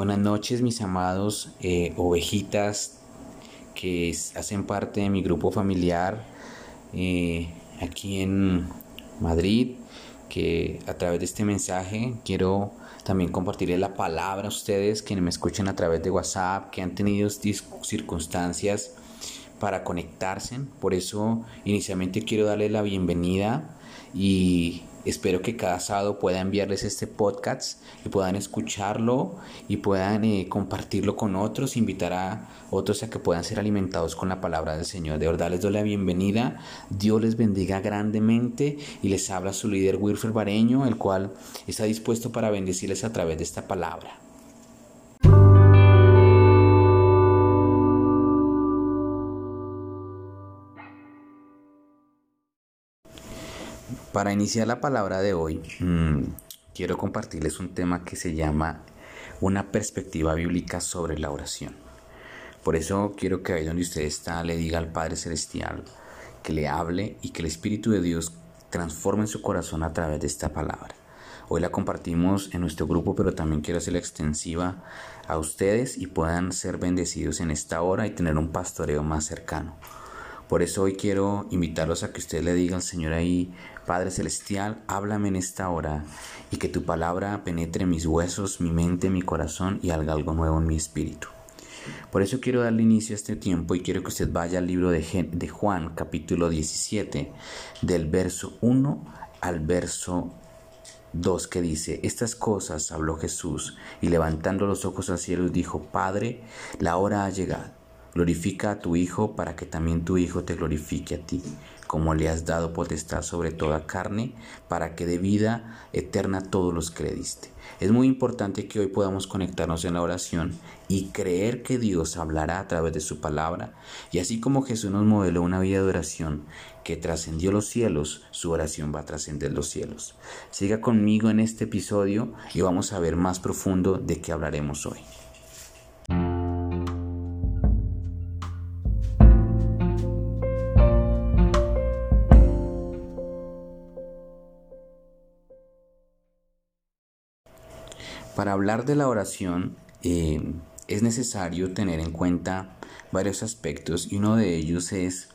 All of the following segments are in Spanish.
Buenas noches mis amados eh, ovejitas que hacen parte de mi grupo familiar eh, aquí en Madrid, que a través de este mensaje quiero también compartirles la palabra a ustedes que me escuchan a través de WhatsApp, que han tenido circunstancias para conectarse. Por eso inicialmente quiero darles la bienvenida y Espero que cada sábado pueda enviarles este podcast y puedan escucharlo y puedan eh, compartirlo con otros, invitar a otros a que puedan ser alimentados con la palabra del Señor. De verdad les doy la bienvenida. Dios les bendiga grandemente y les habla su líder Wilfer Bareño, el cual está dispuesto para bendecirles a través de esta palabra. Para iniciar la palabra de hoy, mm, quiero compartirles un tema que se llama una perspectiva bíblica sobre la oración. Por eso quiero que ahí donde usted está le diga al Padre Celestial que le hable y que el Espíritu de Dios transforme su corazón a través de esta palabra. Hoy la compartimos en nuestro grupo, pero también quiero hacerla extensiva a ustedes y puedan ser bendecidos en esta hora y tener un pastoreo más cercano. Por eso hoy quiero invitarlos a que usted le diga al Señor ahí, Padre Celestial, háblame en esta hora y que tu palabra penetre mis huesos, mi mente, mi corazón y haga algo nuevo en mi espíritu. Por eso quiero darle inicio a este tiempo y quiero que usted vaya al libro de, de Juan, capítulo 17, del verso 1 al verso 2 que dice, estas cosas habló Jesús y levantando los ojos al cielo dijo, Padre, la hora ha llegado Glorifica a tu Hijo para que también tu Hijo te glorifique a ti, como le has dado potestad sobre toda carne, para que de vida eterna todos los que. Es muy importante que hoy podamos conectarnos en la oración y creer que Dios hablará a través de su palabra. Y así como Jesús nos modeló una vida de oración que trascendió los cielos, su oración va a trascender los cielos. Siga conmigo en este episodio y vamos a ver más profundo de qué hablaremos hoy. Para hablar de la oración eh, es necesario tener en cuenta varios aspectos y uno de ellos es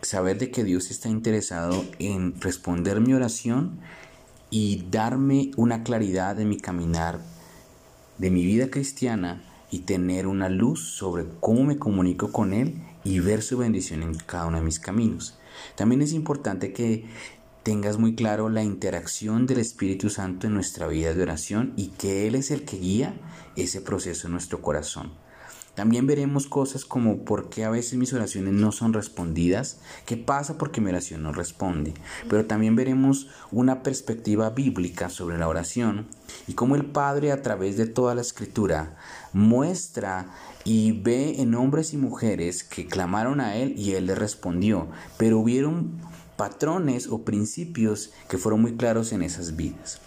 saber de que Dios está interesado en responder mi oración y darme una claridad de mi caminar, de mi vida cristiana y tener una luz sobre cómo me comunico con Él y ver su bendición en cada uno de mis caminos. También es importante que tengas muy claro la interacción del Espíritu Santo en nuestra vida de oración y que Él es el que guía ese proceso en nuestro corazón. También veremos cosas como por qué a veces mis oraciones no son respondidas, qué pasa porque mi oración no responde. Pero también veremos una perspectiva bíblica sobre la oración y cómo el Padre a través de toda la escritura muestra y ve en hombres y mujeres que clamaron a Él y Él les respondió. Pero hubieron patrones o principios que fueron muy claros en esas vidas.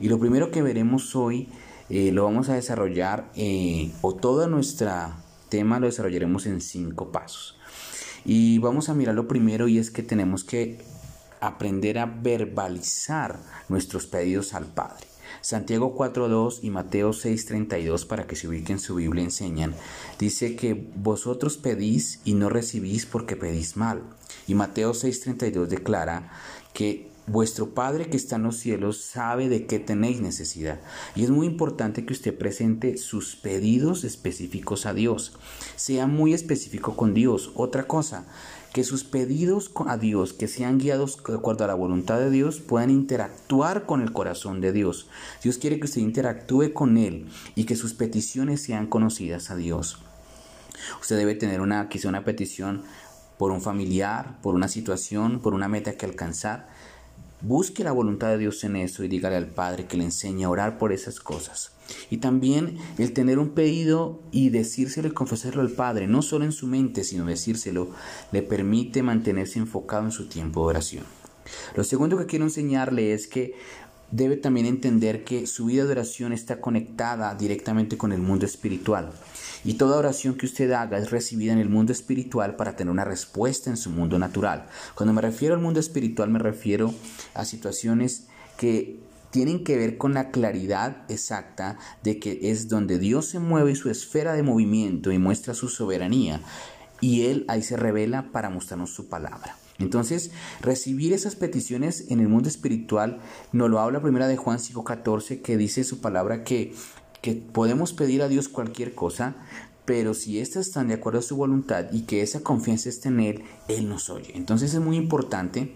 Y lo primero que veremos hoy eh, lo vamos a desarrollar eh, o todo nuestro tema lo desarrollaremos en cinco pasos. Y vamos a mirar lo primero y es que tenemos que aprender a verbalizar nuestros pedidos al Padre. Santiago 4.2 y Mateo 6.32 para que se ubiquen su Biblia enseñan. Dice que vosotros pedís y no recibís porque pedís mal. Y Mateo 6.32 declara que Vuestro Padre que está en los cielos sabe de qué tenéis necesidad. Y es muy importante que usted presente sus pedidos específicos a Dios. Sea muy específico con Dios. Otra cosa, que sus pedidos a Dios, que sean guiados de acuerdo a la voluntad de Dios, puedan interactuar con el corazón de Dios. Dios quiere que usted interactúe con Él y que sus peticiones sean conocidas a Dios. Usted debe tener una, quizá una petición por un familiar, por una situación, por una meta que alcanzar. Busque la voluntad de Dios en eso y dígale al Padre que le enseñe a orar por esas cosas. Y también el tener un pedido y decírselo y confesarlo al Padre, no solo en su mente, sino decírselo, le permite mantenerse enfocado en su tiempo de oración. Lo segundo que quiero enseñarle es que debe también entender que su vida de oración está conectada directamente con el mundo espiritual. Y toda oración que usted haga es recibida en el mundo espiritual para tener una respuesta en su mundo natural. Cuando me refiero al mundo espiritual me refiero a situaciones que tienen que ver con la claridad exacta de que es donde Dios se mueve su esfera de movimiento y muestra su soberanía. Y Él ahí se revela para mostrarnos su palabra. Entonces, recibir esas peticiones en el mundo espiritual nos lo habla primera de Juan 5:14 que dice su palabra que, que podemos pedir a Dios cualquier cosa, pero si éstas están de acuerdo a su voluntad y que esa confianza esté en Él, Él nos oye. Entonces es muy importante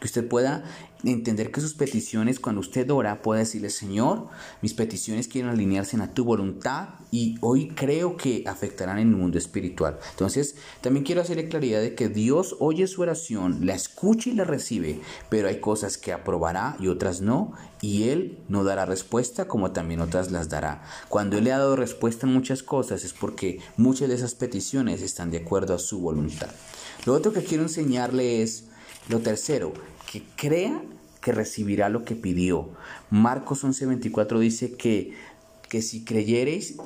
que usted pueda entender que sus peticiones, cuando usted ora, puede decirle, Señor, mis peticiones quieren alinearse a tu voluntad y hoy creo que afectarán en el mundo espiritual. Entonces, también quiero hacerle claridad de que Dios oye su oración, la escucha y la recibe, pero hay cosas que aprobará y otras no, y Él no dará respuesta como también otras las dará. Cuando Él le ha dado respuesta en muchas cosas es porque muchas de esas peticiones están de acuerdo a su voluntad. Lo otro que quiero enseñarle es, lo tercero, que crea que recibirá lo que pidió. Marcos 11:24 dice que, que si creyereis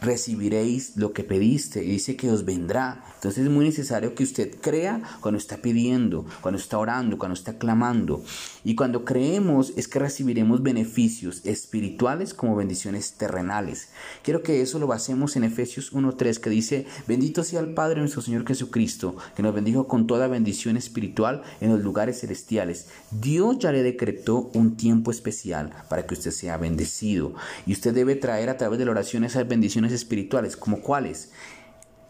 recibiréis lo que pediste y dice que os vendrá. Entonces es muy necesario que usted crea cuando está pidiendo, cuando está orando, cuando está clamando. Y cuando creemos es que recibiremos beneficios espirituales como bendiciones terrenales. Quiero que eso lo basemos en Efesios 1.3 que dice, bendito sea el Padre nuestro Señor Jesucristo, que nos bendijo con toda bendición espiritual en los lugares celestiales. Dios ya le decretó un tiempo especial para que usted sea bendecido. Y usted debe traer a través de la oración esas bendiciones espirituales, como cuáles,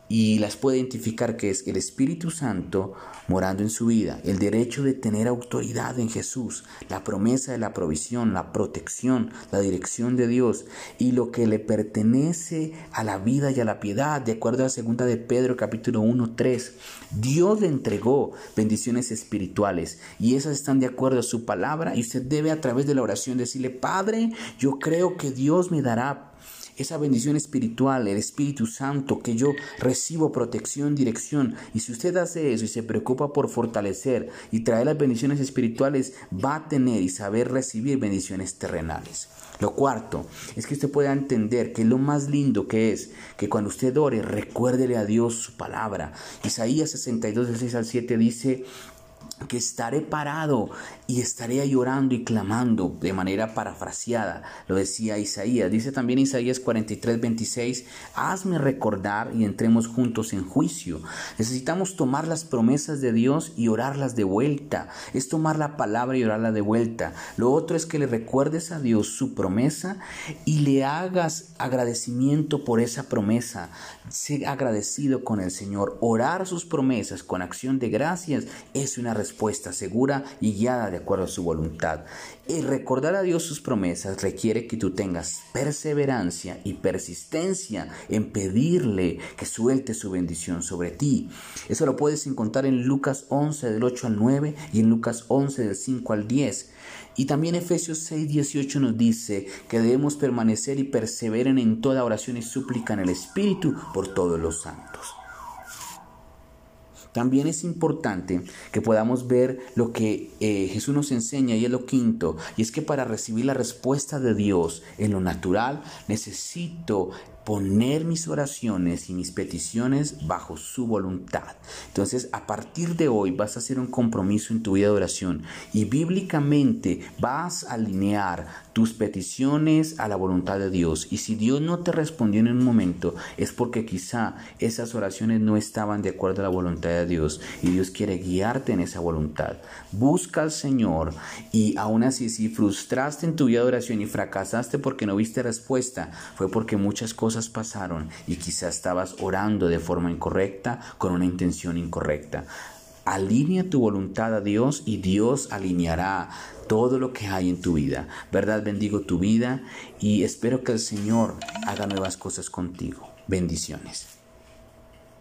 y las puede identificar que es el Espíritu Santo morando en su vida, el derecho de tener autoridad en Jesús, la promesa de la provisión, la protección, la dirección de Dios y lo que le pertenece a la vida y a la piedad, de acuerdo a la segunda de Pedro capítulo 1, 3. Dios le entregó bendiciones espirituales y esas están de acuerdo a su palabra y usted debe a través de la oración decirle, Padre, yo creo que Dios me dará esa bendición espiritual, el Espíritu Santo, que yo recibo protección, dirección. Y si usted hace eso y se preocupa por fortalecer y traer las bendiciones espirituales, va a tener y saber recibir bendiciones terrenales. Lo cuarto es que usted pueda entender que lo más lindo que es que cuando usted ore, recuérdele a Dios su palabra. Isaías 62, 6 al 7 dice, que estaré parado y estaré llorando y clamando de manera parafraseada, lo decía Isaías. Dice también Isaías 43, 26, hazme recordar y entremos juntos en juicio. Necesitamos tomar las promesas de Dios y orarlas de vuelta. Es tomar la palabra y orarla de vuelta. Lo otro es que le recuerdes a Dios su promesa y le hagas agradecimiento por esa promesa. Sé agradecido con el Señor. Orar sus promesas con acción de gracias es una respuesta segura y guiada de acuerdo a su voluntad. Y recordar a Dios sus promesas requiere que tú tengas perseverancia y persistencia en pedirle que suelte su bendición sobre ti. Eso lo puedes encontrar en Lucas 11 del 8 al 9 y en Lucas 11 del 5 al 10. Y también Efesios 6, 18 nos dice que debemos permanecer y perseveren en toda oración y súplica en el Espíritu por todos los santos. También es importante que podamos ver lo que eh, Jesús nos enseña y es lo quinto, y es que para recibir la respuesta de Dios en lo natural necesito poner mis oraciones y mis peticiones bajo su voluntad. Entonces, a partir de hoy vas a hacer un compromiso en tu vida de oración y bíblicamente vas a alinear tus peticiones a la voluntad de Dios. Y si Dios no te respondió en un momento, es porque quizá esas oraciones no estaban de acuerdo a la voluntad de Dios y Dios quiere guiarte en esa voluntad. Busca al Señor y aún así si frustraste en tu vida de oración y fracasaste porque no viste respuesta, fue porque muchas cosas pasaron y quizás estabas orando de forma incorrecta con una intención incorrecta. Alinea tu voluntad a Dios y Dios alineará todo lo que hay en tu vida. ¿Verdad? Bendigo tu vida y espero que el Señor haga nuevas cosas contigo. Bendiciones.